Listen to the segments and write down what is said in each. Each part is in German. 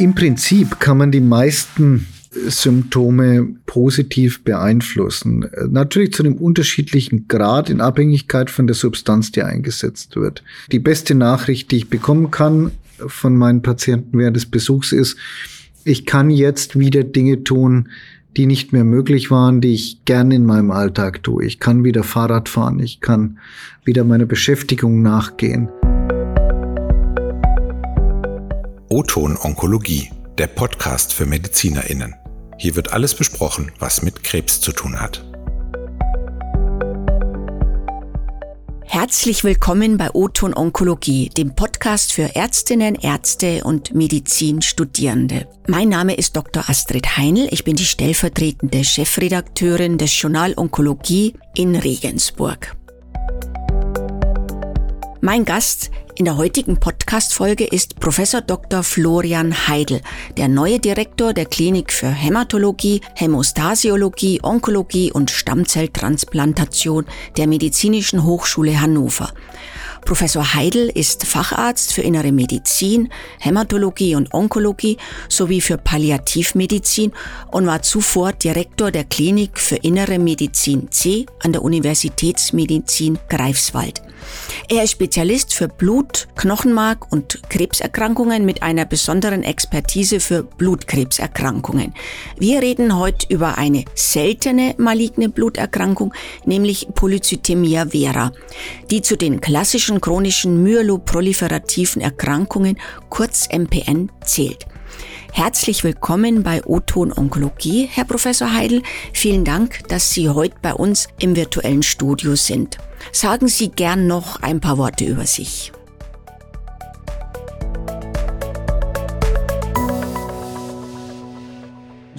Im Prinzip kann man die meisten Symptome positiv beeinflussen. Natürlich zu einem unterschiedlichen Grad in Abhängigkeit von der Substanz, die eingesetzt wird. Die beste Nachricht, die ich bekommen kann von meinen Patienten während des Besuchs ist, ich kann jetzt wieder Dinge tun, die nicht mehr möglich waren, die ich gern in meinem Alltag tue. Ich kann wieder Fahrrad fahren, ich kann wieder meiner Beschäftigung nachgehen. O-Ton Onkologie, der Podcast für MedizinerInnen. Hier wird alles besprochen, was mit Krebs zu tun hat. Herzlich willkommen bei O-Ton Onkologie, dem Podcast für Ärztinnen, Ärzte und Medizinstudierende. Mein Name ist Dr. Astrid Heinl. Ich bin die stellvertretende Chefredakteurin des Journal Onkologie in Regensburg. Mein Gast in der heutigen Podcast-Folge ist Professor Dr. Florian Heidel, der neue Direktor der Klinik für Hämatologie, Hämostasiologie, Onkologie und Stammzelltransplantation der Medizinischen Hochschule Hannover. Professor Heidel ist Facharzt für Innere Medizin, Hämatologie und Onkologie sowie für Palliativmedizin und war zuvor Direktor der Klinik für Innere Medizin C an der Universitätsmedizin Greifswald. Er ist Spezialist für Blut, Knochenmark und Krebserkrankungen mit einer besonderen Expertise für Blutkrebserkrankungen. Wir reden heute über eine seltene maligne Bluterkrankung, nämlich Polycythemia vera, die zu den klassischen chronischen myeloproliferativen Erkrankungen, kurz MPN, zählt. Herzlich willkommen bei O-Ton Onkologie, Herr Professor Heidel. Vielen Dank, dass Sie heute bei uns im virtuellen Studio sind. Sagen Sie gern noch ein paar Worte über sich.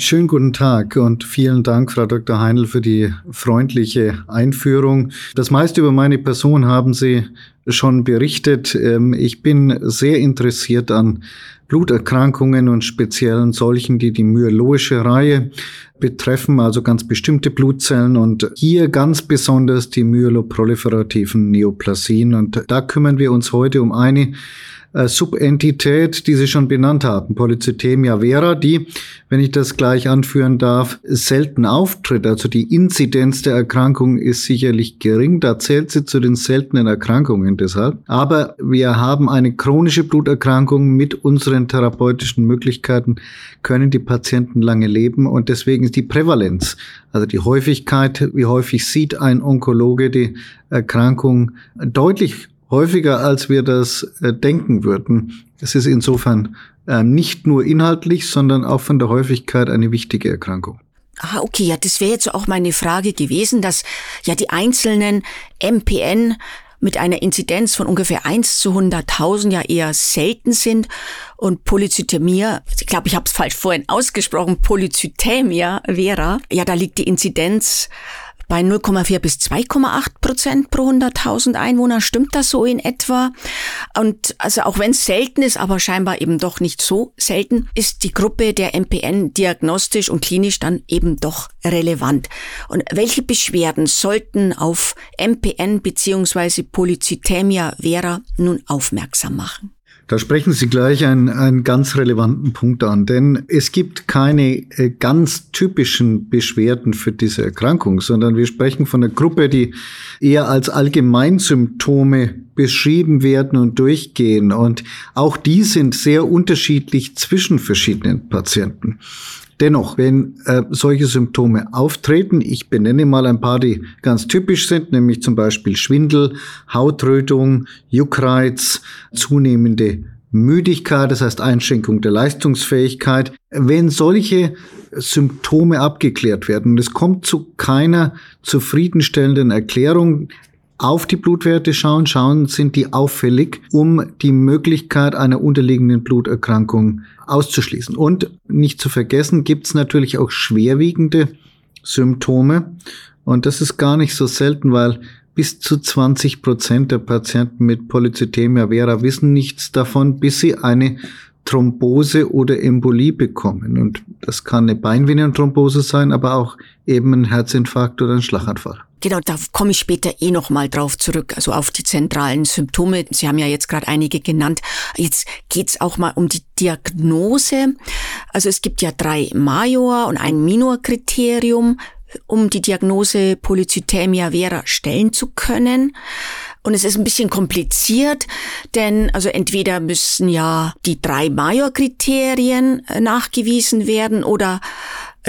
Schönen guten Tag und vielen Dank, Frau Dr. Heinl, für die freundliche Einführung. Das meiste über meine Person haben Sie schon berichtet. Ähm, ich bin sehr interessiert an Bluterkrankungen und speziellen solchen, die die myeloische Reihe betreffen, also ganz bestimmte Blutzellen und hier ganz besonders die myeloproliferativen Neoplasien. Und da kümmern wir uns heute um eine äh, Subentität, die Sie schon benannt haben, Polycythemia vera, die, wenn ich das gleich anführen darf, selten auftritt. Also die Inzidenz der Erkrankung ist sicherlich gering, da zählt sie zu den seltenen Erkrankungen deshalb. Aber wir haben eine chronische Bluterkrankung mit unseren therapeutischen Möglichkeiten, können die Patienten lange leben und deswegen ist die Prävalenz, also die Häufigkeit, wie häufig sieht ein Onkologe die Erkrankung deutlich häufiger, als wir das äh, denken würden. Es ist insofern äh, nicht nur inhaltlich, sondern auch von der Häufigkeit eine wichtige Erkrankung. Ah, okay, ja, das wäre jetzt auch meine Frage gewesen, dass ja die einzelnen MPN mit einer Inzidenz von ungefähr 1 zu 100.000 ja eher selten sind und Polycythemia, ich glaube, ich habe es falsch vorhin ausgesprochen, Polycythemia vera, ja, da liegt die Inzidenz bei 0,4 bis 2,8 Prozent pro 100.000 Einwohner. Stimmt das so in etwa? Und also auch wenn es selten ist, aber scheinbar eben doch nicht so selten, ist die Gruppe der MPN diagnostisch und klinisch dann eben doch relevant. Und welche Beschwerden sollten auf MPN beziehungsweise Polycythemia vera nun aufmerksam machen? Da sprechen Sie gleich einen, einen ganz relevanten Punkt an, denn es gibt keine äh, ganz typischen Beschwerden für diese Erkrankung, sondern wir sprechen von einer Gruppe, die eher als Allgemeinsymptome beschrieben werden und durchgehen. Und auch die sind sehr unterschiedlich zwischen verschiedenen Patienten. Dennoch, wenn äh, solche Symptome auftreten, ich benenne mal ein paar, die ganz typisch sind, nämlich zum Beispiel Schwindel, Hautrötung, Juckreiz, zunehmende Müdigkeit, das heißt Einschränkung der Leistungsfähigkeit. Wenn solche Symptome abgeklärt werden und es kommt zu keiner zufriedenstellenden Erklärung, auf die Blutwerte schauen, schauen, sind die auffällig, um die Möglichkeit einer unterliegenden Bluterkrankung auszuschließen. Und nicht zu vergessen, gibt es natürlich auch schwerwiegende Symptome. Und das ist gar nicht so selten, weil bis zu 20 Prozent der Patienten mit Polycythemia vera wissen nichts davon, bis sie eine Thrombose oder Embolie bekommen. Und das kann eine Beinvenenthrombose sein, aber auch eben ein Herzinfarkt oder ein Schlaganfall. Genau, da komme ich später eh nochmal drauf zurück, also auf die zentralen Symptome. Sie haben ja jetzt gerade einige genannt. Jetzt geht's auch mal um die Diagnose. Also es gibt ja drei Major- und ein Minor-Kriterium, um die Diagnose Polycythemia vera stellen zu können. Und es ist ein bisschen kompliziert, denn also entweder müssen ja die drei Major-Kriterien äh, nachgewiesen werden oder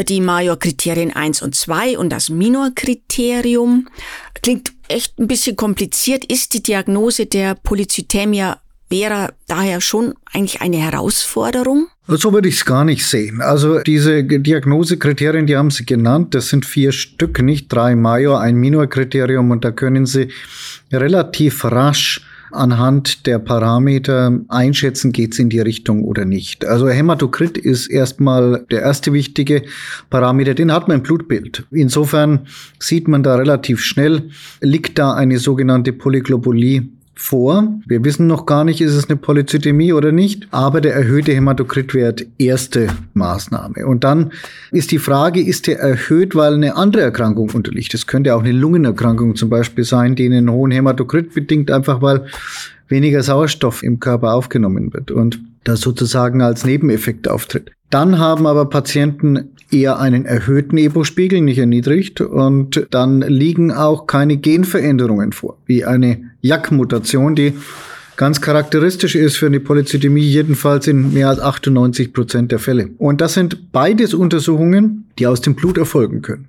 die Major-Kriterien 1 und 2 und das Minor-Kriterium. Klingt echt ein bisschen kompliziert. Ist die Diagnose der Polycythemia vera daher schon eigentlich eine Herausforderung? So würde ich es gar nicht sehen. Also diese Diagnosekriterien, die haben Sie genannt, das sind vier Stück, nicht drei Major, ein Minor-Kriterium und da können Sie relativ rasch anhand der Parameter einschätzen, geht es in die Richtung oder nicht. Also Hämatokrit ist erstmal der erste wichtige Parameter, den hat man im Blutbild. Insofern sieht man da relativ schnell, liegt da eine sogenannte Polyglobulie vor. Wir wissen noch gar nicht, ist es eine Polyzytämie oder nicht, aber der erhöhte Hämatokritwert erste Maßnahme. Und dann ist die Frage, ist der erhöht, weil eine andere Erkrankung unterliegt? Das könnte auch eine Lungenerkrankung zum Beispiel sein, die einen hohen Hämatokrit bedingt, einfach weil weniger Sauerstoff im Körper aufgenommen wird und das sozusagen als Nebeneffekt auftritt. Dann haben aber Patienten eher einen erhöhten EPO-Spiegel, nicht erniedrigt. Und dann liegen auch keine Genveränderungen vor, wie eine JAK-Mutation, die ganz charakteristisch ist für eine Polycythemie, jedenfalls in mehr als 98 Prozent der Fälle. Und das sind beides Untersuchungen, die aus dem Blut erfolgen können.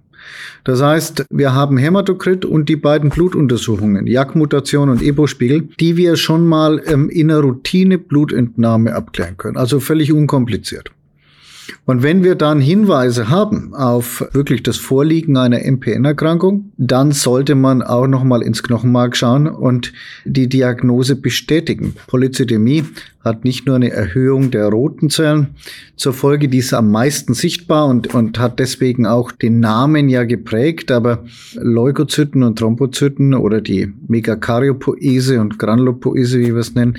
Das heißt, wir haben Hämatokrit und die beiden Blutuntersuchungen, JAK-Mutation und EPO-Spiegel, die wir schon mal ähm, in einer Routine-Blutentnahme abklären können. Also völlig unkompliziert. Und wenn wir dann Hinweise haben auf wirklich das Vorliegen einer MPN-Erkrankung, dann sollte man auch noch mal ins Knochenmark schauen und die Diagnose bestätigen. Polycythemie hat nicht nur eine Erhöhung der roten Zellen zur Folge, die ist am meisten sichtbar und, und hat deswegen auch den Namen ja geprägt, aber Leukozyten und Thrombozyten oder die Megakaryopoese und Granulopoese, wie wir es nennen,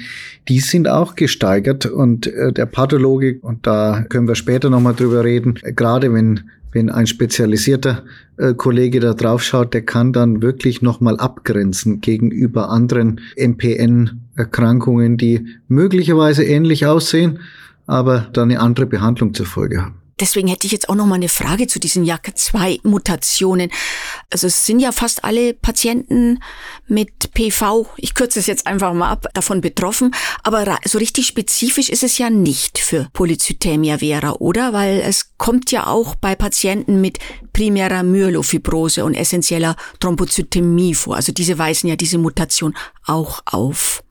die sind auch gesteigert und äh, der Pathologe, und da können wir später nochmal drüber reden, gerade wenn wenn ein spezialisierter äh, Kollege da drauf schaut, der kann dann wirklich nochmal abgrenzen gegenüber anderen MPN-Erkrankungen, die möglicherweise ähnlich aussehen, aber dann eine andere Behandlung zur Folge haben. Deswegen hätte ich jetzt auch noch mal eine Frage zu diesen JAK2-Mutationen. Also es sind ja fast alle Patienten mit PV, ich kürze es jetzt einfach mal ab, davon betroffen. Aber so richtig spezifisch ist es ja nicht für Polycythemia vera, oder? Weil es kommt ja auch bei Patienten mit primärer Myelofibrose und essentieller Thrombozytämie vor. Also diese weisen ja diese Mutation auch auf.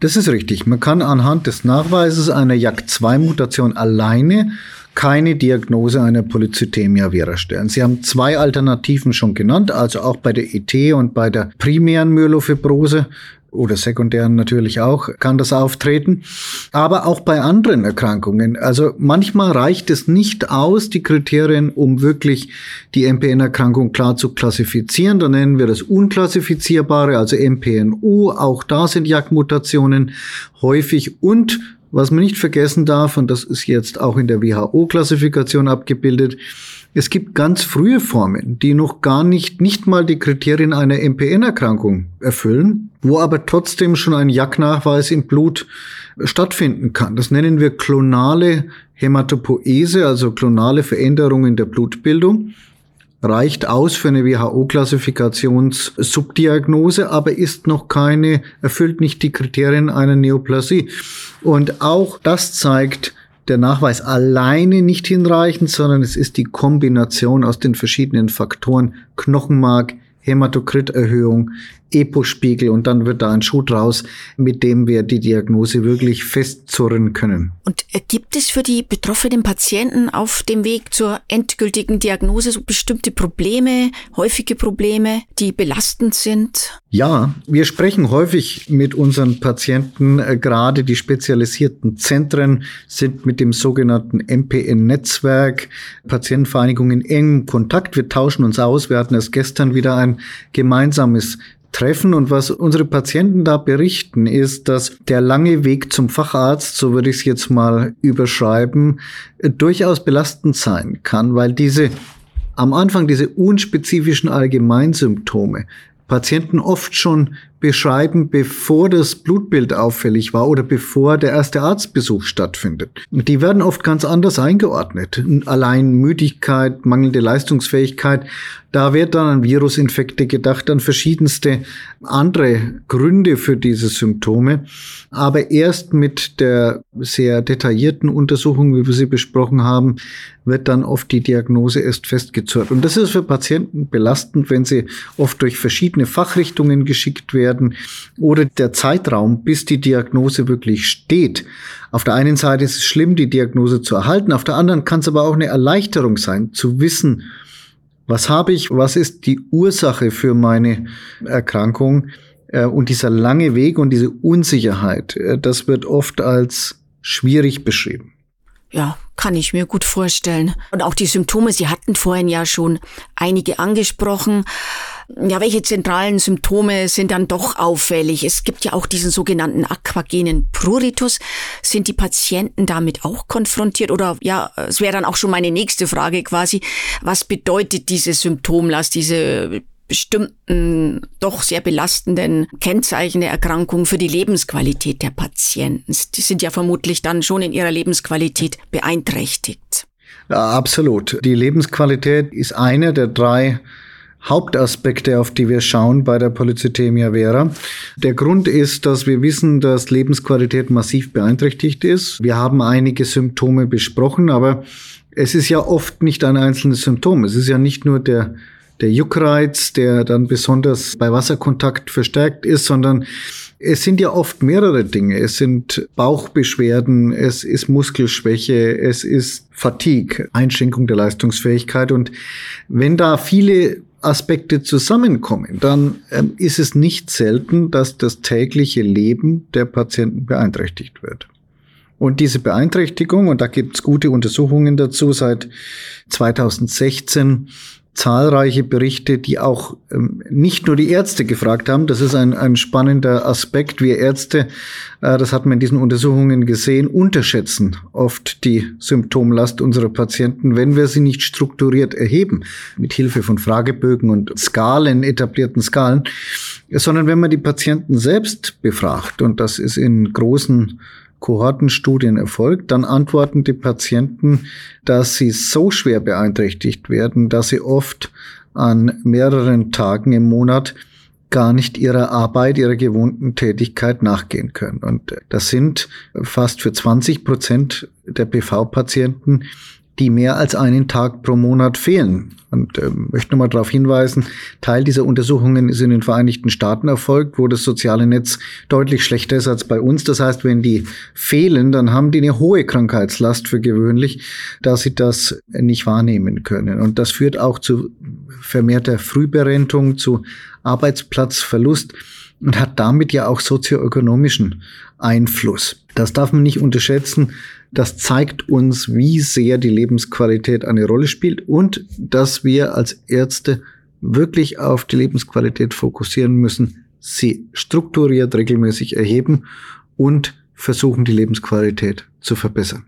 Das ist richtig. Man kann anhand des Nachweises einer JAK2-Mutation alleine keine Diagnose einer Polycythemia vera stellen. Sie haben zwei Alternativen schon genannt, also auch bei der ET und bei der primären Myelofibrose oder sekundären natürlich auch, kann das auftreten. Aber auch bei anderen Erkrankungen. Also manchmal reicht es nicht aus, die Kriterien, um wirklich die MPN-Erkrankung klar zu klassifizieren. Da nennen wir das unklassifizierbare, also MPNU. Auch da sind JAK-Mutationen häufig und was man nicht vergessen darf, und das ist jetzt auch in der WHO-Klassifikation abgebildet, es gibt ganz frühe Formen, die noch gar nicht, nicht mal die Kriterien einer MPN-Erkrankung erfüllen, wo aber trotzdem schon ein JAK-Nachweis im Blut stattfinden kann. Das nennen wir klonale Hämatopoese, also klonale Veränderungen der Blutbildung reicht aus für eine WHO-Klassifikationssubdiagnose, aber ist noch keine, erfüllt nicht die Kriterien einer Neoplasie. Und auch das zeigt, der Nachweis alleine nicht hinreichend, sondern es ist die Kombination aus den verschiedenen Faktoren Knochenmark, Hämatokriterhöhung, EPO-Spiegel und dann wird da ein Schuh draus, mit dem wir die Diagnose wirklich festzurren können. Und äh, gibt es für die betroffenen Patienten auf dem Weg zur endgültigen Diagnose so bestimmte Probleme, häufige Probleme, die belastend sind? Ja, wir sprechen häufig mit unseren Patienten, äh, gerade die spezialisierten Zentren sind mit dem sogenannten MPN-Netzwerk, Patientenvereinigung in engem Kontakt. Wir tauschen uns aus. Wir hatten erst gestern wieder ein gemeinsames treffen. Und was unsere Patienten da berichten, ist, dass der lange Weg zum Facharzt, so würde ich es jetzt mal überschreiben, durchaus belastend sein kann, weil diese am Anfang diese unspezifischen Allgemeinsymptome Patienten oft schon beschreiben, bevor das Blutbild auffällig war oder bevor der erste Arztbesuch stattfindet. Die werden oft ganz anders eingeordnet. Allein Müdigkeit, mangelnde Leistungsfähigkeit, da wird dann an Virusinfekte gedacht, an verschiedenste andere Gründe für diese Symptome. Aber erst mit der sehr detaillierten Untersuchung, wie wir sie besprochen haben, wird dann oft die Diagnose erst festgezurrt. Und das ist für Patienten belastend, wenn sie oft durch verschiedene Fachrichtungen geschickt werden werden oder der Zeitraum, bis die Diagnose wirklich steht. Auf der einen Seite ist es schlimm, die Diagnose zu erhalten, auf der anderen kann es aber auch eine Erleichterung sein, zu wissen, was habe ich, was ist die Ursache für meine Erkrankung äh, und dieser lange Weg und diese Unsicherheit, äh, das wird oft als schwierig beschrieben. Ja, kann ich mir gut vorstellen. Und auch die Symptome, Sie hatten vorhin ja schon einige angesprochen. Ja, welche zentralen Symptome sind dann doch auffällig? Es gibt ja auch diesen sogenannten aquagenen Pruritus. Sind die Patienten damit auch konfrontiert? Oder ja, es wäre dann auch schon meine nächste Frage quasi. Was bedeutet diese Symptomlast, diese bestimmten, doch sehr belastenden Kennzeichen der Erkrankung für die Lebensqualität der Patienten? Die sind ja vermutlich dann schon in ihrer Lebensqualität beeinträchtigt. Ja, absolut. Die Lebensqualität ist eine der drei Hauptaspekte, auf die wir schauen bei der Polycythemia vera. Der Grund ist, dass wir wissen, dass Lebensqualität massiv beeinträchtigt ist. Wir haben einige Symptome besprochen, aber es ist ja oft nicht ein einzelnes Symptom. Es ist ja nicht nur der, der Juckreiz, der dann besonders bei Wasserkontakt verstärkt ist, sondern es sind ja oft mehrere Dinge. Es sind Bauchbeschwerden, es ist Muskelschwäche, es ist Fatigue, Einschränkung der Leistungsfähigkeit. Und wenn da viele Aspekte zusammenkommen, dann ähm, ist es nicht selten, dass das tägliche Leben der Patienten beeinträchtigt wird. Und diese Beeinträchtigung, und da gibt es gute Untersuchungen dazu, seit 2016 zahlreiche Berichte, die auch ähm, nicht nur die Ärzte gefragt haben. Das ist ein, ein spannender Aspekt. Wir Ärzte, äh, das hat man in diesen Untersuchungen gesehen, unterschätzen oft die Symptomlast unserer Patienten, wenn wir sie nicht strukturiert erheben, mit Hilfe von Fragebögen und Skalen, etablierten Skalen, sondern wenn man die Patienten selbst befragt, und das ist in großen Kohortenstudien erfolgt, dann antworten die Patienten, dass sie so schwer beeinträchtigt werden, dass sie oft an mehreren Tagen im Monat gar nicht ihrer Arbeit, ihrer gewohnten Tätigkeit nachgehen können. Und das sind fast für 20 Prozent der PV-Patienten die mehr als einen Tag pro Monat fehlen. Und äh, möchte nochmal darauf hinweisen, Teil dieser Untersuchungen ist in den Vereinigten Staaten erfolgt, wo das soziale Netz deutlich schlechter ist als bei uns. Das heißt, wenn die fehlen, dann haben die eine hohe Krankheitslast für gewöhnlich, dass sie das nicht wahrnehmen können. Und das führt auch zu vermehrter Frühberentung, zu Arbeitsplatzverlust und hat damit ja auch sozioökonomischen Einfluss. Das darf man nicht unterschätzen. Das zeigt uns, wie sehr die Lebensqualität eine Rolle spielt und dass wir als Ärzte wirklich auf die Lebensqualität fokussieren müssen, sie strukturiert regelmäßig erheben und versuchen, die Lebensqualität zu verbessern.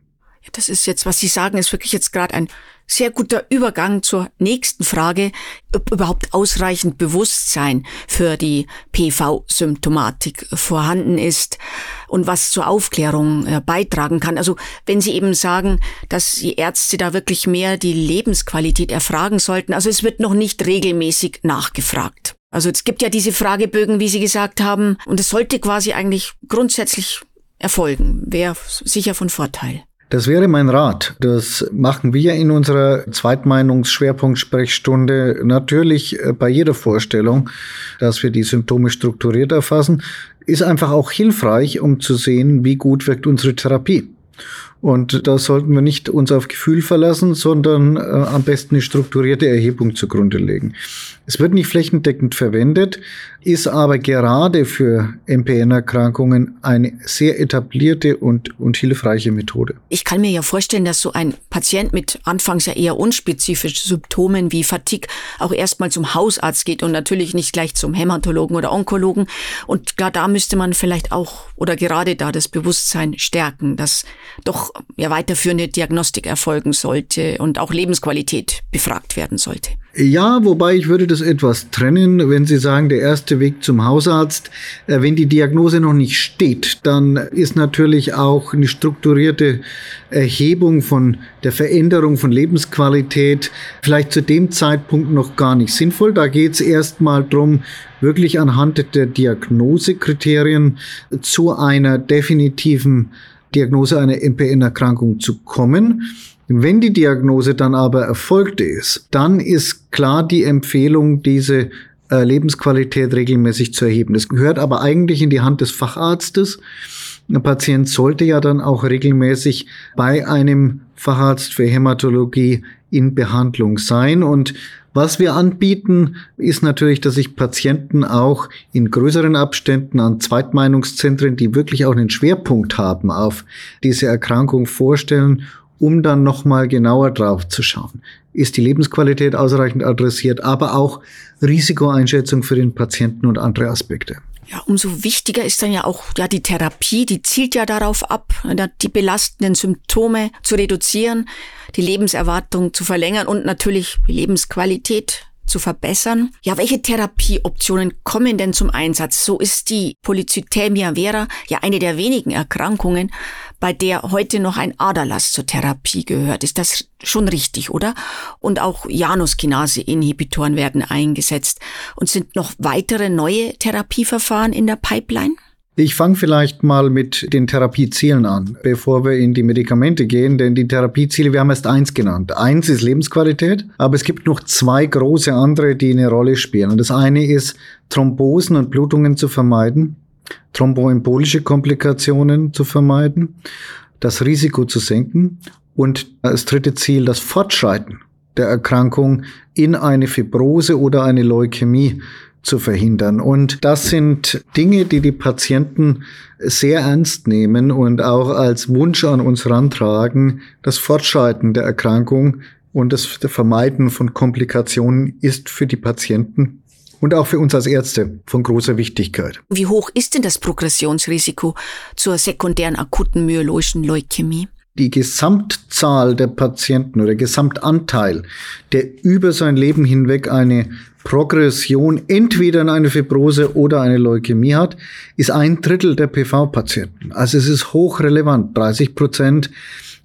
Das ist jetzt, was Sie sagen, ist wirklich jetzt gerade ein sehr guter Übergang zur nächsten Frage, ob überhaupt ausreichend Bewusstsein für die PV-Symptomatik vorhanden ist und was zur Aufklärung äh, beitragen kann. Also wenn Sie eben sagen, dass die Ärzte da wirklich mehr die Lebensqualität erfragen sollten, also es wird noch nicht regelmäßig nachgefragt. Also es gibt ja diese Fragebögen, wie Sie gesagt haben, und es sollte quasi eigentlich grundsätzlich erfolgen, wäre sicher von Vorteil. Das wäre mein Rat. Das machen wir in unserer Zweitmeinungsschwerpunktsprechstunde natürlich äh, bei jeder Vorstellung, dass wir die Symptome strukturiert erfassen, ist einfach auch hilfreich, um zu sehen, wie gut wirkt unsere Therapie. Und da sollten wir nicht uns auf Gefühl verlassen, sondern äh, am besten eine strukturierte Erhebung zugrunde legen. Es wird nicht flächendeckend verwendet, ist aber gerade für MPN-Erkrankungen eine sehr etablierte und, und hilfreiche Methode. Ich kann mir ja vorstellen, dass so ein Patient mit anfangs ja eher unspezifischen Symptomen wie Fatigue auch erstmal zum Hausarzt geht und natürlich nicht gleich zum Hämatologen oder Onkologen. Und klar, da müsste man vielleicht auch oder gerade da das Bewusstsein stärken, dass doch ja, weiterführende Diagnostik erfolgen sollte und auch Lebensqualität befragt werden sollte. Ja, wobei ich würde das etwas trennen, wenn Sie sagen, der erste Weg zum Hausarzt. Äh, wenn die Diagnose noch nicht steht, dann ist natürlich auch eine strukturierte Erhebung von der Veränderung von Lebensqualität vielleicht zu dem Zeitpunkt noch gar nicht sinnvoll. Da geht es erstmal drum, wirklich anhand der Diagnosekriterien zu einer definitiven Diagnose einer MPN-Erkrankung zu kommen. Wenn die Diagnose dann aber erfolgt ist, dann ist klar die Empfehlung, diese äh, Lebensqualität regelmäßig zu erheben. Das gehört aber eigentlich in die Hand des Facharztes. Ein Patient sollte ja dann auch regelmäßig bei einem Facharzt für Hämatologie in Behandlung sein. Und was wir anbieten, ist natürlich, dass sich Patienten auch in größeren Abständen an Zweitmeinungszentren, die wirklich auch einen Schwerpunkt haben auf diese Erkrankung vorstellen um dann nochmal genauer drauf zu schauen. Ist die Lebensqualität ausreichend adressiert, aber auch Risikoeinschätzung für den Patienten und andere Aspekte. Ja, umso wichtiger ist dann ja auch ja die Therapie, die zielt ja darauf ab, die belastenden Symptome zu reduzieren, die Lebenserwartung zu verlängern und natürlich die Lebensqualität zu verbessern. Ja, welche Therapieoptionen kommen denn zum Einsatz? So ist die Polycythemia vera ja eine der wenigen Erkrankungen, bei der heute noch ein Aderlass zur Therapie gehört. Ist das schon richtig, oder? Und auch Januskinase-Inhibitoren werden eingesetzt. Und sind noch weitere neue Therapieverfahren in der Pipeline? Ich fange vielleicht mal mit den Therapiezielen an, bevor wir in die Medikamente gehen, denn die Therapieziele, wir haben erst eins genannt. Eins ist Lebensqualität, aber es gibt noch zwei große andere, die eine Rolle spielen. Und das eine ist, Thrombosen und Blutungen zu vermeiden, thromboembolische Komplikationen zu vermeiden, das Risiko zu senken und das dritte Ziel, das Fortschreiten der Erkrankung in eine Fibrose oder eine Leukämie zu verhindern. Und das sind Dinge, die die Patienten sehr ernst nehmen und auch als Wunsch an uns rantragen. Das Fortschreiten der Erkrankung und das Vermeiden von Komplikationen ist für die Patienten und auch für uns als Ärzte von großer Wichtigkeit. Wie hoch ist denn das Progressionsrisiko zur sekundären akuten myologischen Leukämie? Die Gesamtzahl der Patienten oder Gesamtanteil, der über sein Leben hinweg eine Progression entweder in eine Fibrose oder eine Leukämie hat, ist ein Drittel der PV-Patienten. Also es ist hochrelevant. 30 Prozent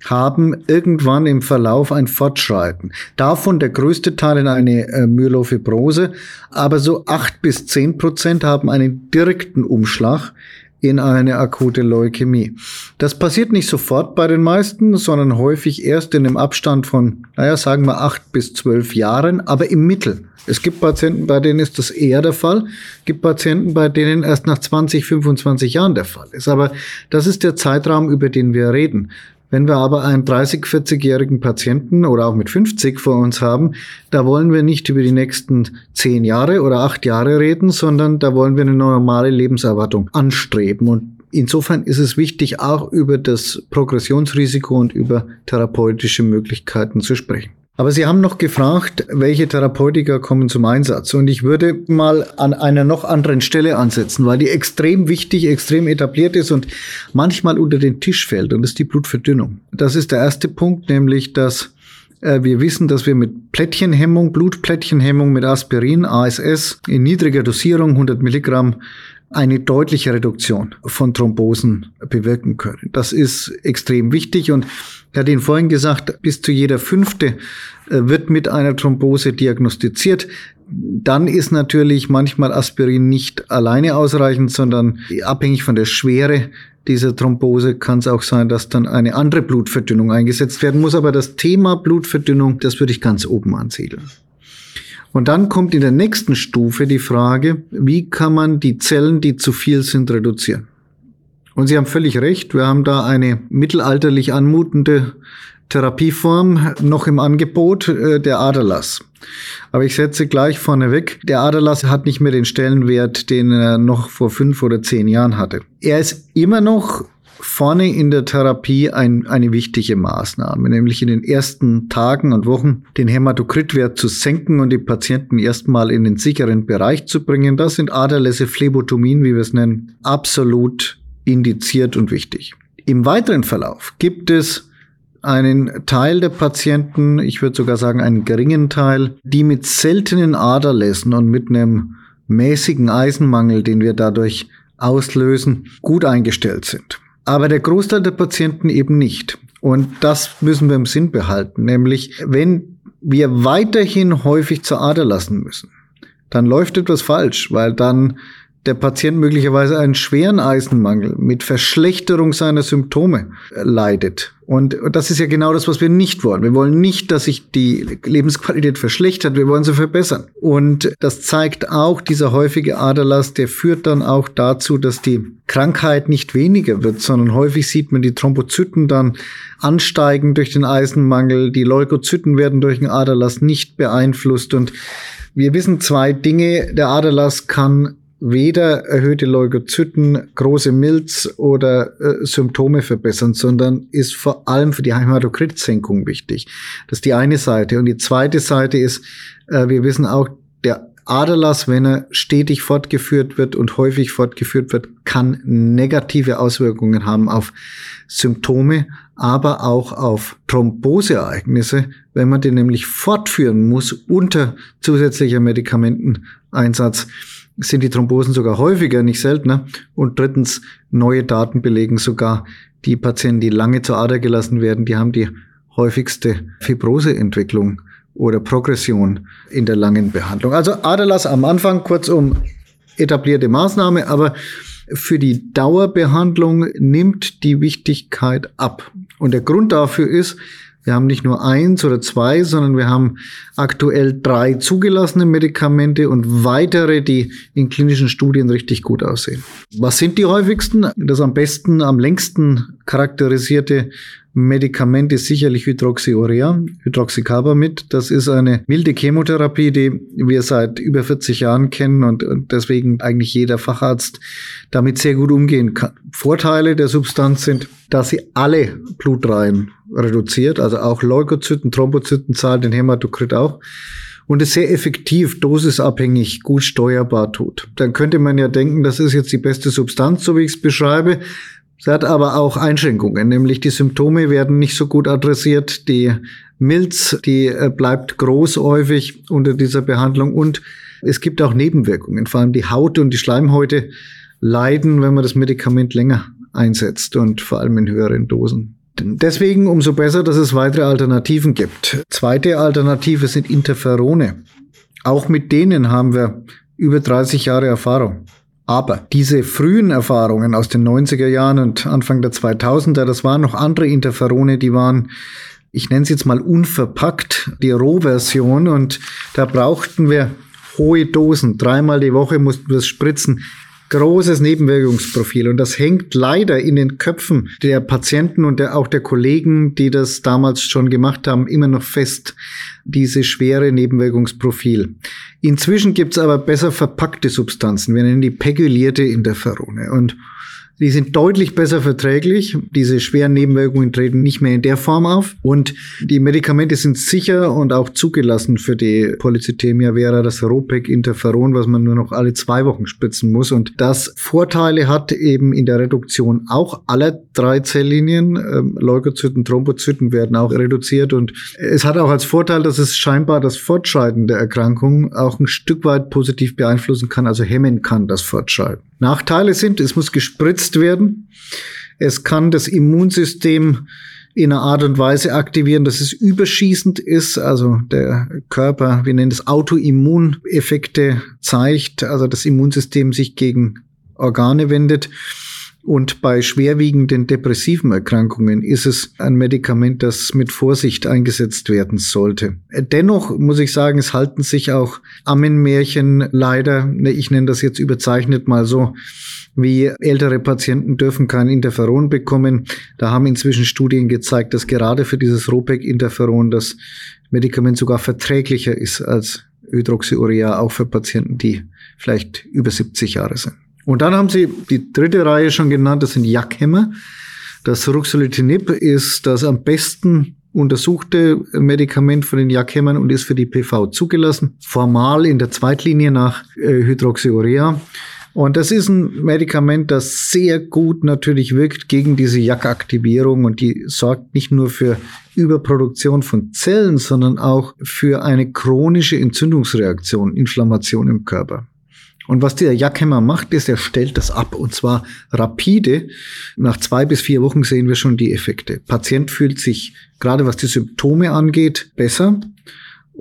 haben irgendwann im Verlauf ein Fortschreiten. Davon der größte Teil in eine äh, Myelofibrose, aber so acht bis zehn Prozent haben einen direkten Umschlag in eine akute Leukämie. Das passiert nicht sofort bei den meisten, sondern häufig erst in einem Abstand von, naja, sagen wir acht bis zwölf Jahren, aber im Mittel. Es gibt Patienten, bei denen ist das eher der Fall. Es gibt Patienten, bei denen erst nach 20, 25 Jahren der Fall ist. Aber das ist der Zeitraum, über den wir reden. Wenn wir aber einen 30, 40-jährigen Patienten oder auch mit 50 vor uns haben, da wollen wir nicht über die nächsten 10 Jahre oder 8 Jahre reden, sondern da wollen wir eine normale Lebenserwartung anstreben. Und insofern ist es wichtig, auch über das Progressionsrisiko und über therapeutische Möglichkeiten zu sprechen. Aber Sie haben noch gefragt, welche Therapeutika kommen zum Einsatz. Und ich würde mal an einer noch anderen Stelle ansetzen, weil die extrem wichtig, extrem etabliert ist und manchmal unter den Tisch fällt. Und das ist die Blutverdünnung. Das ist der erste Punkt, nämlich dass äh, wir wissen, dass wir mit Plättchenhemmung, Blutplättchenhemmung mit Aspirin, ASS in niedriger Dosierung, 100 Milligramm, eine deutliche Reduktion von Thrombosen bewirken können. Das ist extrem wichtig und ich hatte Ihnen vorhin gesagt, bis zu jeder fünfte äh, wird mit einer Thrombose diagnostiziert. Dann ist natürlich manchmal Aspirin nicht alleine ausreichend, sondern abhängig von der Schwere dieser Thrombose kann es auch sein, dass dann eine andere Blutverdünnung eingesetzt werden muss. Aber das Thema Blutverdünnung, das würde ich ganz oben ansiedeln. Und dann kommt in der nächsten Stufe die Frage, wie kann man die Zellen, die zu viel sind, reduzieren? Und Sie haben völlig recht, wir haben da eine mittelalterlich anmutende Therapieform noch im Angebot, äh, der Aderlass. Aber ich setze gleich vorneweg, der Aderlass hat nicht mehr den Stellenwert, den er noch vor fünf oder zehn Jahren hatte. Er ist immer noch vorne in der Therapie ein, eine wichtige Maßnahme, nämlich in den ersten Tagen und Wochen den Hämatokritwert zu senken und die Patienten erstmal in den sicheren Bereich zu bringen. Das sind Aderlässe, Phlebotomien, wie wir es nennen, absolut indiziert und wichtig. Im weiteren Verlauf gibt es einen Teil der Patienten, ich würde sogar sagen einen geringen Teil, die mit seltenen Aderlässen und mit einem mäßigen Eisenmangel, den wir dadurch auslösen, gut eingestellt sind. Aber der Großteil der Patienten eben nicht. Und das müssen wir im Sinn behalten, nämlich wenn wir weiterhin häufig zur Ader lassen müssen, dann läuft etwas falsch, weil dann der Patient möglicherweise einen schweren Eisenmangel mit Verschlechterung seiner Symptome leidet. Und das ist ja genau das, was wir nicht wollen. Wir wollen nicht, dass sich die Lebensqualität verschlechtert, wir wollen sie verbessern. Und das zeigt auch dieser häufige Aderlass, der führt dann auch dazu, dass die Krankheit nicht weniger wird, sondern häufig sieht man die Thrombozyten dann ansteigen durch den Eisenmangel, die Leukozyten werden durch den Aderlass nicht beeinflusst und wir wissen zwei Dinge. Der Aderlass kann weder erhöhte Leukozyten, große Milz oder äh, Symptome verbessern, sondern ist vor allem für die Hämatokritsenkung wichtig. Das ist die eine Seite. Und die zweite Seite ist, äh, wir wissen auch, der Aderlass, wenn er stetig fortgeführt wird und häufig fortgeführt wird, kann negative Auswirkungen haben auf Symptome, aber auch auf Thromboseereignisse, wenn man den nämlich fortführen muss unter zusätzlicher Medikamenteneinsatz sind die Thrombosen sogar häufiger, nicht seltener. Und drittens, neue Daten belegen sogar, die Patienten, die lange zur Ader gelassen werden, die haben die häufigste Fibroseentwicklung oder Progression in der langen Behandlung. Also Aderlass am Anfang, kurzum etablierte Maßnahme, aber für die Dauerbehandlung nimmt die Wichtigkeit ab. Und der Grund dafür ist, wir haben nicht nur eins oder zwei, sondern wir haben aktuell drei zugelassene Medikamente und weitere, die in klinischen Studien richtig gut aussehen. Was sind die häufigsten? Das am besten, am längsten charakterisierte Medikament ist sicherlich Hydroxyurea, Hydroxycarbamid. Das ist eine milde Chemotherapie, die wir seit über 40 Jahren kennen und, und deswegen eigentlich jeder Facharzt damit sehr gut umgehen kann. Vorteile der Substanz sind, dass sie alle Blutreihen reduziert, also auch Leukozyten, Thrombozytenzahl, den Hämatokrit auch und es sehr effektiv, dosisabhängig, gut steuerbar tut. Dann könnte man ja denken, das ist jetzt die beste Substanz, so wie ich es beschreibe. Es hat aber auch Einschränkungen, nämlich die Symptome werden nicht so gut adressiert, die Milz, die äh, bleibt groß häufig unter dieser Behandlung und es gibt auch Nebenwirkungen, vor allem die Haut und die Schleimhäute leiden, wenn man das Medikament länger einsetzt und vor allem in höheren Dosen. Deswegen umso besser, dass es weitere Alternativen gibt. Zweite Alternative sind Interferone. Auch mit denen haben wir über 30 Jahre Erfahrung. Aber diese frühen Erfahrungen aus den 90er Jahren und Anfang der 2000er, das waren noch andere Interferone, die waren, ich nenne es jetzt mal unverpackt, die Rohversion. Und da brauchten wir hohe Dosen. Dreimal die Woche mussten wir es spritzen großes Nebenwirkungsprofil. Und das hängt leider in den Köpfen der Patienten und der, auch der Kollegen, die das damals schon gemacht haben, immer noch fest, diese schwere Nebenwirkungsprofil. Inzwischen gibt's aber besser verpackte Substanzen. Wir nennen die pegulierte Interferone. Und die sind deutlich besser verträglich. Diese schweren Nebenwirkungen treten nicht mehr in der Form auf. Und die Medikamente sind sicher und auch zugelassen für die Polycythemia vera, das Ropec Interferon, was man nur noch alle zwei Wochen spritzen muss. Und das Vorteile hat eben in der Reduktion auch aller drei Zelllinien. Ähm, Leukozyten, Thrombozyten werden auch reduziert. Und es hat auch als Vorteil, dass es scheinbar das Fortschreiten der Erkrankung auch ein Stück weit positiv beeinflussen kann, also hemmen kann das Fortschreiten. Nachteile sind, es muss gespritzt werden. Es kann das Immunsystem in einer Art und Weise aktivieren, dass es überschießend ist, also der Körper, wir nennen es Autoimmuneffekte zeigt, also das Immunsystem sich gegen Organe wendet. Und bei schwerwiegenden depressiven Erkrankungen ist es ein Medikament, das mit Vorsicht eingesetzt werden sollte. Dennoch muss ich sagen, es halten sich auch Ammenmärchen leider, ne, ich nenne das jetzt überzeichnet mal so, wie ältere Patienten dürfen kein Interferon bekommen. Da haben inzwischen Studien gezeigt, dass gerade für dieses Ropec-Interferon das Medikament sogar verträglicher ist als Hydroxyurea, auch für Patienten, die vielleicht über 70 Jahre sind. Und dann haben sie die dritte Reihe schon genannt, das sind Jackhämmer. Das Ruxolitinib ist das am besten untersuchte Medikament von den Jackhämmern und ist für die PV zugelassen. Formal in der Zweitlinie nach äh, Hydroxyurea. Und das ist ein Medikament, das sehr gut natürlich wirkt gegen diese Jackaktivierung und die sorgt nicht nur für Überproduktion von Zellen, sondern auch für eine chronische Entzündungsreaktion, Inflammation im Körper. Und was der Jackhemmer macht, ist, er stellt das ab und zwar rapide. Nach zwei bis vier Wochen sehen wir schon die Effekte. Patient fühlt sich, gerade was die Symptome angeht, besser.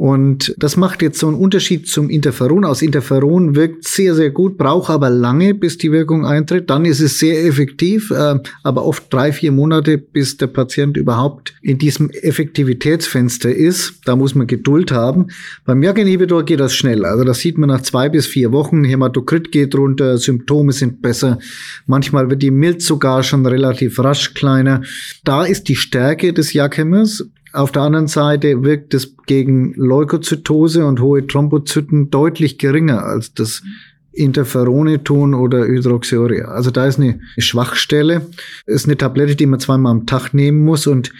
Und das macht jetzt so einen Unterschied zum Interferon aus. Interferon wirkt sehr, sehr gut, braucht aber lange, bis die Wirkung eintritt. Dann ist es sehr effektiv, äh, aber oft drei, vier Monate, bis der Patient überhaupt in diesem Effektivitätsfenster ist. Da muss man Geduld haben. Beim JAK-Inhibitor geht das schnell. Also das sieht man nach zwei bis vier Wochen. Hämatokrit geht runter, Symptome sind besser. Manchmal wird die Milz sogar schon relativ rasch kleiner. Da ist die Stärke des JAK-Hämmers. Auf der anderen Seite wirkt es gegen Leukozytose und hohe Thrombozyten deutlich geringer als das Interferoneton oder Hydroxyurea. Also da ist eine Schwachstelle. ist eine Tablette, die man zweimal am Tag nehmen muss und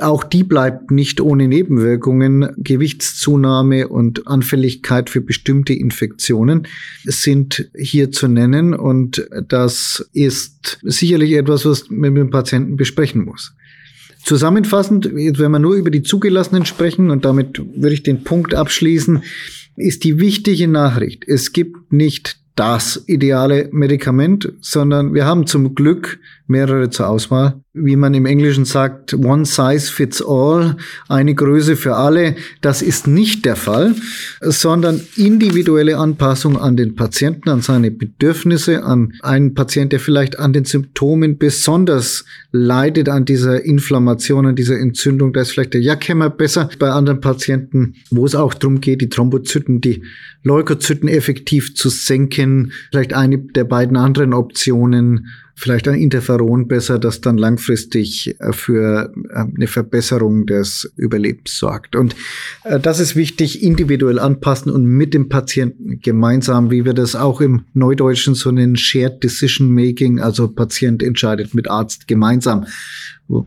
auch die bleibt nicht ohne Nebenwirkungen. Gewichtszunahme und Anfälligkeit für bestimmte Infektionen sind hier zu nennen und das ist sicherlich etwas, was man mit dem Patienten besprechen muss. Zusammenfassend, wenn wir nur über die Zugelassenen sprechen, und damit würde ich den Punkt abschließen, ist die wichtige Nachricht, es gibt nicht das ideale Medikament, sondern wir haben zum Glück mehrere zur Auswahl. Wie man im Englischen sagt, one size fits all, eine Größe für alle. Das ist nicht der Fall, sondern individuelle Anpassung an den Patienten, an seine Bedürfnisse, an einen Patient, der vielleicht an den Symptomen besonders leidet, an dieser Inflammation, an dieser Entzündung. Da ist vielleicht der Jackhemmer besser. Bei anderen Patienten, wo es auch darum geht, die Thrombozyten, die Leukozyten effektiv zu senken, vielleicht eine der beiden anderen Optionen vielleicht ein Interferon besser, das dann langfristig äh, für äh, eine Verbesserung des Überlebens sorgt. Und äh, das ist wichtig, individuell anpassen und mit dem Patienten gemeinsam, wie wir das auch im Neudeutschen so nennen, Shared Decision Making, also Patient entscheidet mit Arzt gemeinsam.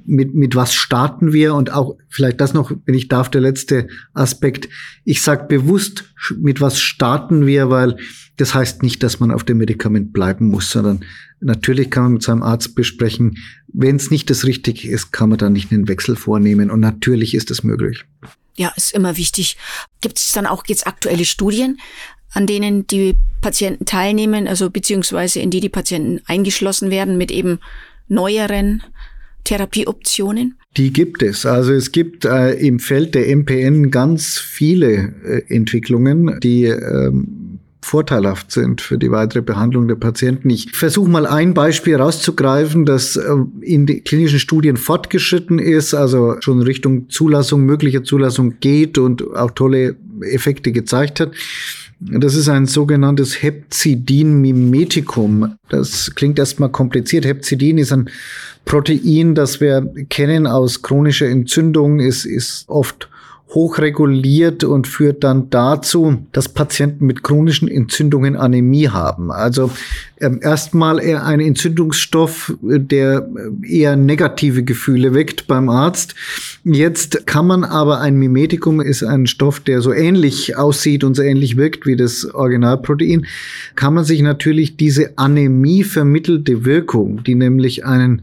Mit, mit was starten wir? Und auch vielleicht das noch, wenn ich darf, der letzte Aspekt. Ich sage bewusst, mit was starten wir, weil das heißt nicht, dass man auf dem Medikament bleiben muss, sondern natürlich kann man mit seinem Arzt besprechen, wenn es nicht das Richtige ist, kann man dann nicht einen Wechsel vornehmen. Und natürlich ist es möglich. Ja, ist immer wichtig. Gibt es dann auch jetzt aktuelle Studien, an denen die Patienten teilnehmen, also beziehungsweise in die die Patienten eingeschlossen werden mit eben neueren Therapieoptionen? Die gibt es. Also es gibt äh, im Feld der MPN ganz viele äh, Entwicklungen, die ähm, vorteilhaft sind für die weitere Behandlung der Patienten. Ich versuche mal ein Beispiel rauszugreifen, das äh, in den klinischen Studien fortgeschritten ist, also schon Richtung Zulassung, möglicher Zulassung geht und auch tolle Effekte gezeigt hat. Das ist ein sogenanntes Hepzidin-Mimetikum. Das klingt erstmal kompliziert. Hepzidin ist ein Protein, das wir kennen aus chronischer Entzündung, ist, ist oft hochreguliert und führt dann dazu, dass Patienten mit chronischen Entzündungen Anämie haben. Also ähm, erstmal eher ein Entzündungsstoff, der eher negative Gefühle weckt beim Arzt. Jetzt kann man aber ein Mimetikum ist ein Stoff, der so ähnlich aussieht und so ähnlich wirkt wie das Originalprotein, kann man sich natürlich diese Anämie vermittelte Wirkung, die nämlich einen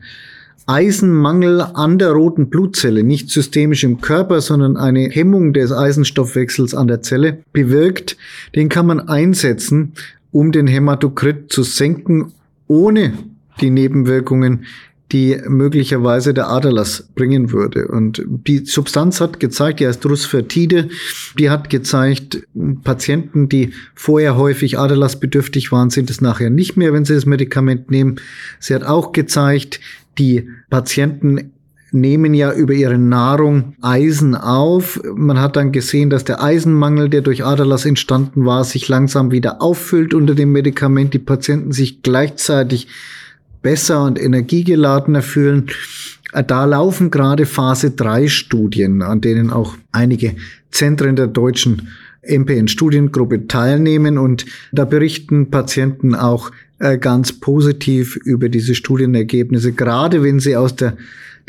Eisenmangel an der roten Blutzelle, nicht systemisch im Körper, sondern eine Hemmung des Eisenstoffwechsels an der Zelle bewirkt, den kann man einsetzen, um den Hämatokrit zu senken, ohne die Nebenwirkungen, die möglicherweise der Aderlass bringen würde. Und die Substanz hat gezeigt, die heißt Rusfertide, die hat gezeigt, Patienten, die vorher häufig Aderlassbedürftig waren, sind es nachher nicht mehr, wenn sie das Medikament nehmen. Sie hat auch gezeigt, die Patienten nehmen ja über ihre Nahrung Eisen auf. Man hat dann gesehen, dass der Eisenmangel, der durch Aderlass entstanden war, sich langsam wieder auffüllt unter dem Medikament. Die Patienten sich gleichzeitig besser und energiegeladener fühlen. Da laufen gerade Phase 3 Studien, an denen auch einige Zentren der deutschen MPN-Studiengruppe teilnehmen und da berichten Patienten auch äh, ganz positiv über diese Studienergebnisse, gerade wenn sie aus der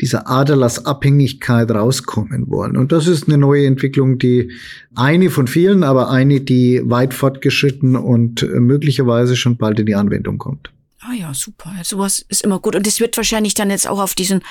dieser Aderlassabhängigkeit rauskommen wollen. Und das ist eine neue Entwicklung, die eine von vielen, aber eine, die weit fortgeschritten und äh, möglicherweise schon bald in die Anwendung kommt. Ah ja, super. Sowas ist immer gut. Und es wird wahrscheinlich dann jetzt auch auf diesen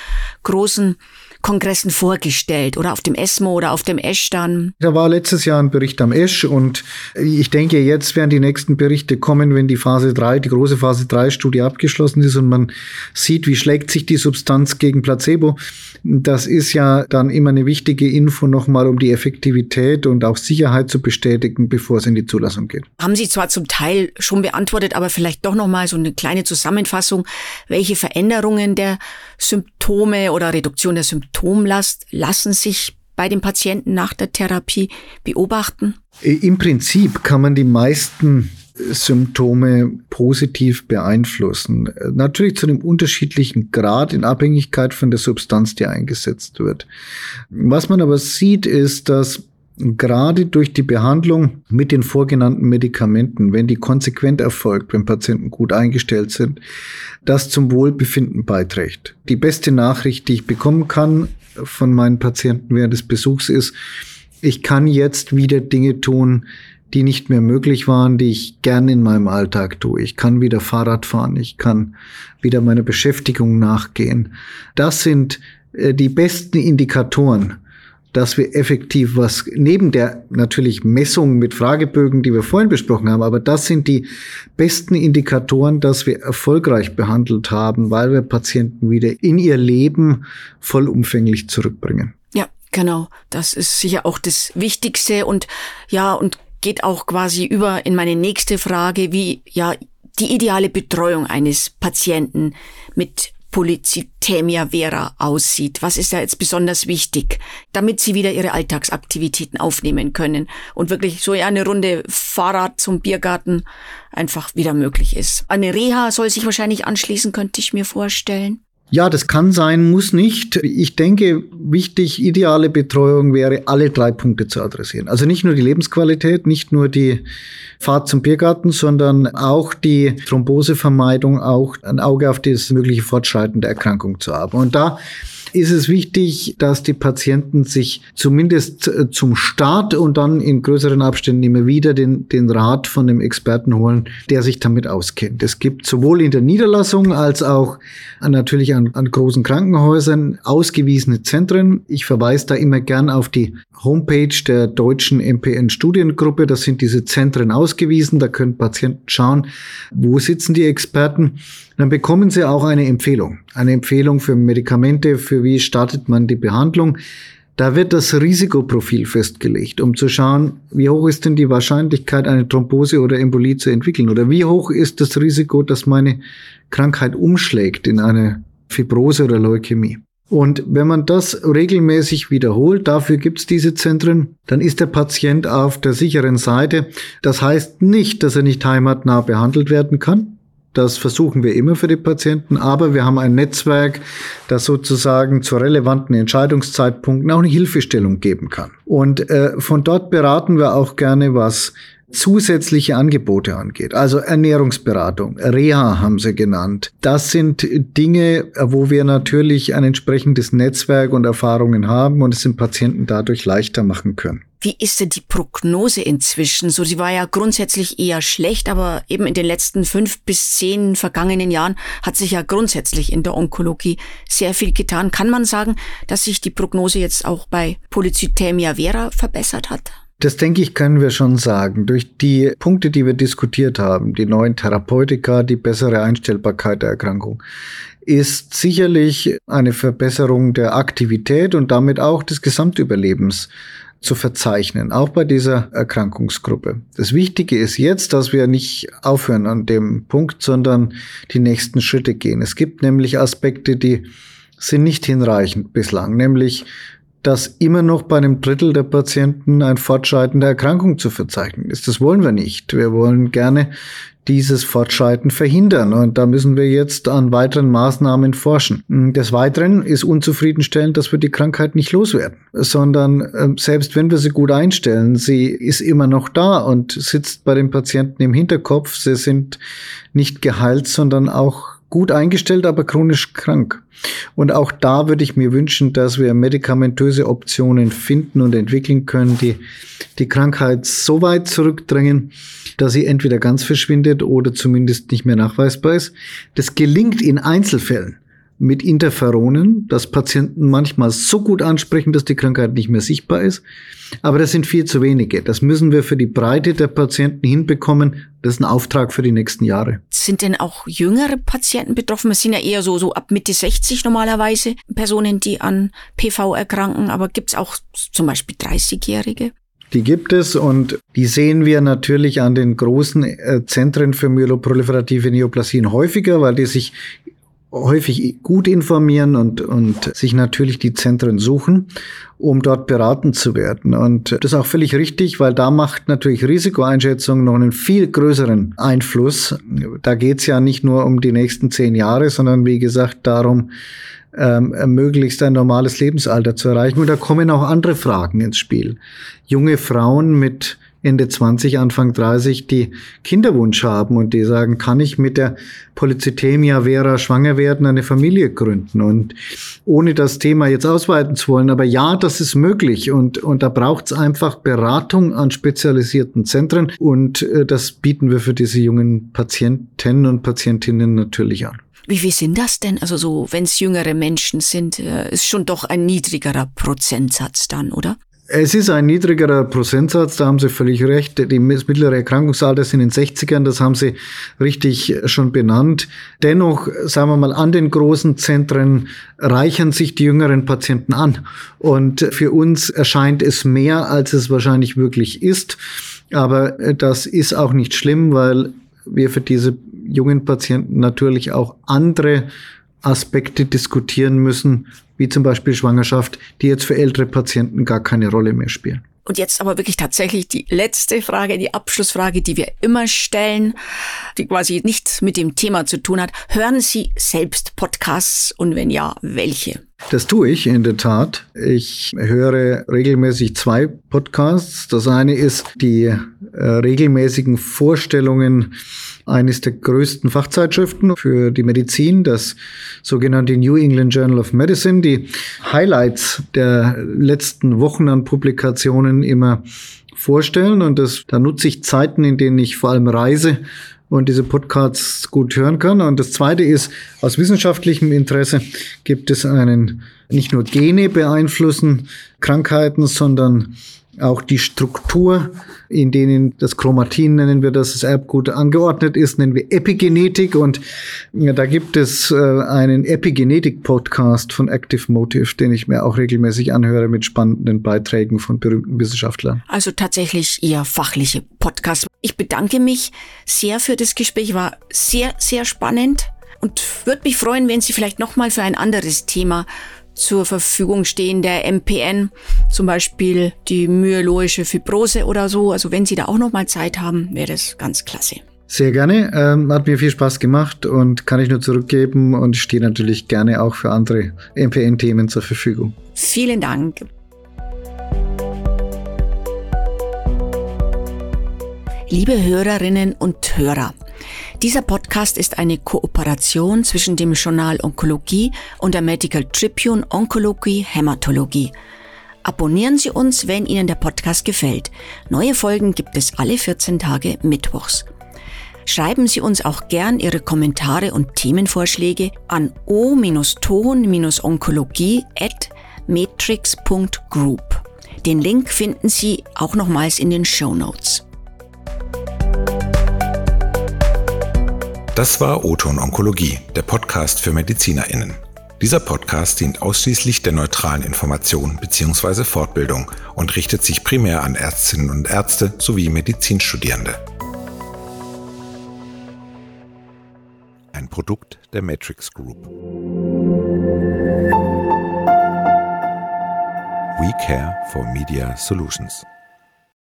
großen Kongressen vorgestellt oder auf dem ESMO oder auf dem ESH dann? Da war letztes Jahr ein Bericht am ESH und ich denke, jetzt werden die nächsten Berichte kommen, wenn die Phase 3, die große Phase 3 Studie abgeschlossen ist und man sieht, wie schlägt sich die Substanz gegen Placebo. Das ist ja dann immer eine wichtige Info nochmal, um die Effektivität und auch Sicherheit zu bestätigen, bevor es in die Zulassung geht. Haben Sie zwar zum Teil schon beantwortet, aber vielleicht doch nochmal so eine kleine Zusammenfassung, welche Veränderungen der Symptome oder Reduktion der Symptomlast lassen sich bei den Patienten nach der Therapie beobachten? Im Prinzip kann man die meisten Symptome positiv beeinflussen. Natürlich zu einem unterschiedlichen Grad in Abhängigkeit von der Substanz, die eingesetzt wird. Was man aber sieht, ist, dass gerade durch die Behandlung mit den vorgenannten Medikamenten, wenn die konsequent erfolgt, wenn Patienten gut eingestellt sind, das zum Wohlbefinden beiträgt. Die beste Nachricht, die ich bekommen kann von meinen Patienten während des Besuchs ist, ich kann jetzt wieder Dinge tun, die nicht mehr möglich waren, die ich gern in meinem Alltag tue. Ich kann wieder Fahrrad fahren, ich kann wieder meiner Beschäftigung nachgehen. Das sind äh, die besten Indikatoren, dass wir effektiv was neben der natürlich Messung mit Fragebögen, die wir vorhin besprochen haben, aber das sind die besten Indikatoren, dass wir erfolgreich behandelt haben, weil wir Patienten wieder in ihr Leben vollumfänglich zurückbringen. Ja, genau. Das ist sicher auch das Wichtigste und ja, und geht auch quasi über in meine nächste Frage, wie ja die ideale Betreuung eines Patienten mit Polycythemia vera aussieht. Was ist da jetzt besonders wichtig, damit sie wieder ihre Alltagsaktivitäten aufnehmen können und wirklich so eine Runde Fahrrad zum Biergarten einfach wieder möglich ist. Eine Reha soll sich wahrscheinlich anschließen, könnte ich mir vorstellen. Ja, das kann sein, muss nicht. Ich denke, wichtig, ideale Betreuung wäre, alle drei Punkte zu adressieren. Also nicht nur die Lebensqualität, nicht nur die Fahrt zum Biergarten, sondern auch die Thrombosevermeidung, auch ein Auge auf das mögliche Fortschreiten der Erkrankung zu haben. Und da ist es wichtig, dass die Patienten sich zumindest äh, zum Start und dann in größeren Abständen immer wieder den, den Rat von dem Experten holen, der sich damit auskennt. Es gibt sowohl in der Niederlassung als auch natürlich an, an großen Krankenhäusern ausgewiesene Zentren. Ich verweise da immer gern auf die Homepage der deutschen MPN-Studiengruppe. Da sind diese Zentren ausgewiesen. Da können Patienten schauen, wo sitzen die Experten. Dann bekommen sie auch eine Empfehlung. Eine Empfehlung für Medikamente, für wie startet man die Behandlung. Da wird das Risikoprofil festgelegt, um zu schauen, wie hoch ist denn die Wahrscheinlichkeit, eine Thrombose oder Embolie zu entwickeln? Oder wie hoch ist das Risiko, dass meine Krankheit umschlägt in eine Fibrose oder Leukämie? Und wenn man das regelmäßig wiederholt, dafür gibt es diese Zentren, dann ist der Patient auf der sicheren Seite. Das heißt nicht, dass er nicht heimatnah behandelt werden kann. Das versuchen wir immer für die Patienten, aber wir haben ein Netzwerk, das sozusagen zu relevanten Entscheidungszeitpunkten auch eine Hilfestellung geben kann. Und äh, von dort beraten wir auch gerne, was zusätzliche Angebote angeht. Also Ernährungsberatung, Reha haben sie genannt. Das sind Dinge, wo wir natürlich ein entsprechendes Netzwerk und Erfahrungen haben und es den Patienten dadurch leichter machen können. Wie ist denn die Prognose inzwischen? So, sie war ja grundsätzlich eher schlecht, aber eben in den letzten fünf bis zehn vergangenen Jahren hat sich ja grundsätzlich in der Onkologie sehr viel getan. Kann man sagen, dass sich die Prognose jetzt auch bei Polycythemia vera verbessert hat? Das denke ich, können wir schon sagen. Durch die Punkte, die wir diskutiert haben, die neuen Therapeutika, die bessere Einstellbarkeit der Erkrankung, ist sicherlich eine Verbesserung der Aktivität und damit auch des Gesamtüberlebens zu verzeichnen, auch bei dieser Erkrankungsgruppe. Das Wichtige ist jetzt, dass wir nicht aufhören an dem Punkt, sondern die nächsten Schritte gehen. Es gibt nämlich Aspekte, die sind nicht hinreichend bislang, nämlich dass immer noch bei einem Drittel der Patienten ein Fortschreiten der Erkrankung zu verzeichnen ist. Das wollen wir nicht. Wir wollen gerne dieses Fortschreiten verhindern. Und da müssen wir jetzt an weiteren Maßnahmen forschen. Des Weiteren ist unzufriedenstellend, dass wir die Krankheit nicht loswerden, sondern ähm, selbst wenn wir sie gut einstellen, sie ist immer noch da und sitzt bei den Patienten im Hinterkopf. Sie sind nicht geheilt, sondern auch gut eingestellt, aber chronisch krank. Und auch da würde ich mir wünschen, dass wir medikamentöse Optionen finden und entwickeln können, die die Krankheit so weit zurückdrängen, dass sie entweder ganz verschwindet oder zumindest nicht mehr nachweisbar ist. Das gelingt in Einzelfällen mit Interferonen, dass Patienten manchmal so gut ansprechen, dass die Krankheit nicht mehr sichtbar ist. Aber das sind viel zu wenige. Das müssen wir für die Breite der Patienten hinbekommen. Das ist ein Auftrag für die nächsten Jahre. Sind denn auch jüngere Patienten betroffen? Es sind ja eher so, so ab Mitte 60 normalerweise Personen, die an PV erkranken. Aber gibt es auch zum Beispiel 30-Jährige? Die gibt es und die sehen wir natürlich an den großen äh, Zentren für myeloproliferative Neoplasien häufiger, weil die sich häufig gut informieren und, und sich natürlich die Zentren suchen, um dort beraten zu werden. Und das ist auch völlig richtig, weil da macht natürlich Risikoeinschätzung noch einen viel größeren Einfluss. Da geht es ja nicht nur um die nächsten zehn Jahre, sondern wie gesagt darum, ähm, möglichst ein normales Lebensalter zu erreichen. Und da kommen auch andere Fragen ins Spiel. Junge Frauen mit Ende 20, Anfang 30, die Kinderwunsch haben und die sagen, kann ich mit der Polycythemia vera schwanger werden, eine Familie gründen? Und ohne das Thema jetzt ausweiten zu wollen, aber ja, das ist möglich und, und da braucht es einfach Beratung an spezialisierten Zentren und äh, das bieten wir für diese jungen Patienten und Patientinnen natürlich an. Wie viel sind das denn? Also so, wenn es jüngere Menschen sind, äh, ist schon doch ein niedrigerer Prozentsatz dann, oder? Es ist ein niedrigerer Prozentsatz, da haben Sie völlig recht. Die mittlere Erkrankungsalter sind in den 60ern, das haben Sie richtig schon benannt. Dennoch, sagen wir mal, an den großen Zentren reichern sich die jüngeren Patienten an. Und für uns erscheint es mehr, als es wahrscheinlich wirklich ist. Aber das ist auch nicht schlimm, weil wir für diese jungen Patienten natürlich auch andere Aspekte diskutieren müssen, wie zum Beispiel Schwangerschaft, die jetzt für ältere Patienten gar keine Rolle mehr spielen. Und jetzt aber wirklich tatsächlich die letzte Frage, die Abschlussfrage, die wir immer stellen, die quasi nichts mit dem Thema zu tun hat. Hören Sie selbst Podcasts und wenn ja, welche? Das tue ich in der Tat. Ich höre regelmäßig zwei Podcasts. Das eine ist die äh, regelmäßigen Vorstellungen eines der größten Fachzeitschriften für die Medizin, das sogenannte New England Journal of Medicine, die Highlights der letzten Wochen an Publikationen immer vorstellen. Und das, da nutze ich Zeiten, in denen ich vor allem reise und diese Podcasts gut hören kann. Und das zweite ist, aus wissenschaftlichem Interesse gibt es einen nicht nur Gene beeinflussen Krankheiten, sondern auch die Struktur, in denen das Chromatin nennen wir, dass das Erbgut angeordnet ist, nennen wir Epigenetik. Und ja, da gibt es äh, einen Epigenetik-Podcast von Active Motive, den ich mir auch regelmäßig anhöre mit spannenden Beiträgen von berühmten Wissenschaftlern. Also tatsächlich eher fachliche Podcast. Ich bedanke mich sehr für das Gespräch, war sehr, sehr spannend und würde mich freuen, wenn Sie vielleicht nochmal für ein anderes Thema zur Verfügung stehen der MPN, zum Beispiel die myeloische Fibrose oder so. Also wenn Sie da auch noch mal Zeit haben, wäre das ganz klasse. Sehr gerne. Ähm, hat mir viel Spaß gemacht und kann ich nur zurückgeben und stehe natürlich gerne auch für andere MPN-Themen zur Verfügung. Vielen Dank. Liebe Hörerinnen und Hörer, dieser Podcast ist eine Kooperation zwischen dem Journal Onkologie und der Medical Tribune Onkologie Hämatologie. Abonnieren Sie uns, wenn Ihnen der Podcast gefällt. Neue Folgen gibt es alle 14 Tage Mittwochs. Schreiben Sie uns auch gern Ihre Kommentare und Themenvorschläge an o-ton-onkologie at matrix.group. Den Link finden Sie auch nochmals in den Show Notes. Das war Oton Onkologie, der Podcast für MedizinerInnen. Dieser Podcast dient ausschließlich der neutralen Information bzw. Fortbildung und richtet sich primär an Ärztinnen und Ärzte sowie Medizinstudierende. Ein Produkt der Matrix Group. We care for Media Solutions.